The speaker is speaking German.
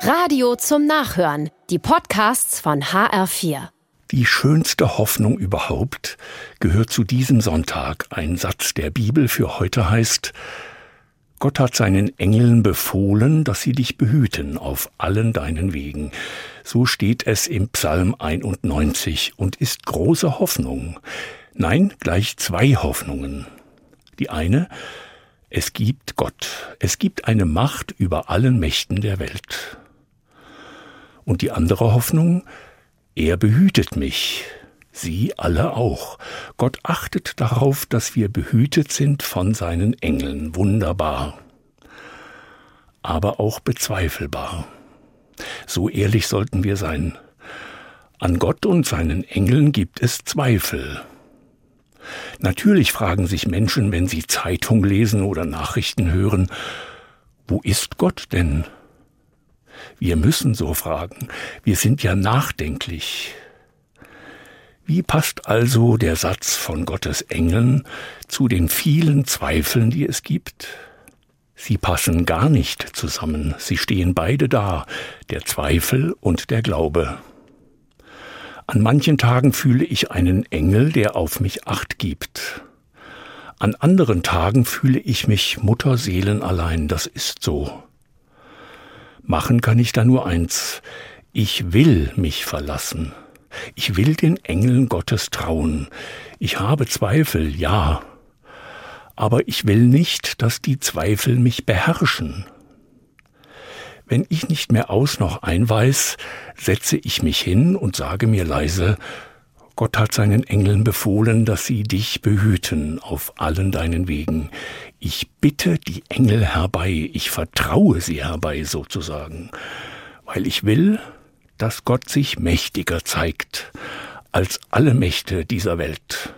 Radio zum Nachhören. Die Podcasts von HR4. Die schönste Hoffnung überhaupt gehört zu diesem Sonntag. Ein Satz der Bibel für heute heißt, Gott hat seinen Engeln befohlen, dass sie dich behüten auf allen deinen Wegen. So steht es im Psalm 91 und ist große Hoffnung. Nein, gleich zwei Hoffnungen. Die eine, es gibt Gott, es gibt eine Macht über allen Mächten der Welt. Und die andere Hoffnung, er behütet mich, Sie alle auch. Gott achtet darauf, dass wir behütet sind von seinen Engeln. Wunderbar. Aber auch bezweifelbar. So ehrlich sollten wir sein. An Gott und seinen Engeln gibt es Zweifel. Natürlich fragen sich Menschen, wenn sie Zeitung lesen oder Nachrichten hören, wo ist Gott denn? Wir müssen so fragen. Wir sind ja nachdenklich. Wie passt also der Satz von Gottes Engeln zu den vielen Zweifeln, die es gibt? Sie passen gar nicht zusammen, sie stehen beide da, der Zweifel und der Glaube. An manchen Tagen fühle ich einen Engel, der auf mich acht gibt. An anderen Tagen fühle ich mich Mutterseelenallein, das ist so. Machen kann ich da nur eins, ich will mich verlassen. Ich will den Engeln Gottes trauen. Ich habe Zweifel, ja. Aber ich will nicht, dass die Zweifel mich beherrschen. Wenn ich nicht mehr aus noch ein weiß, setze ich mich hin und sage mir leise, Gott hat seinen Engeln befohlen, dass sie dich behüten auf allen deinen Wegen. Ich bitte die Engel herbei, ich vertraue sie herbei sozusagen, weil ich will, dass Gott sich mächtiger zeigt als alle Mächte dieser Welt.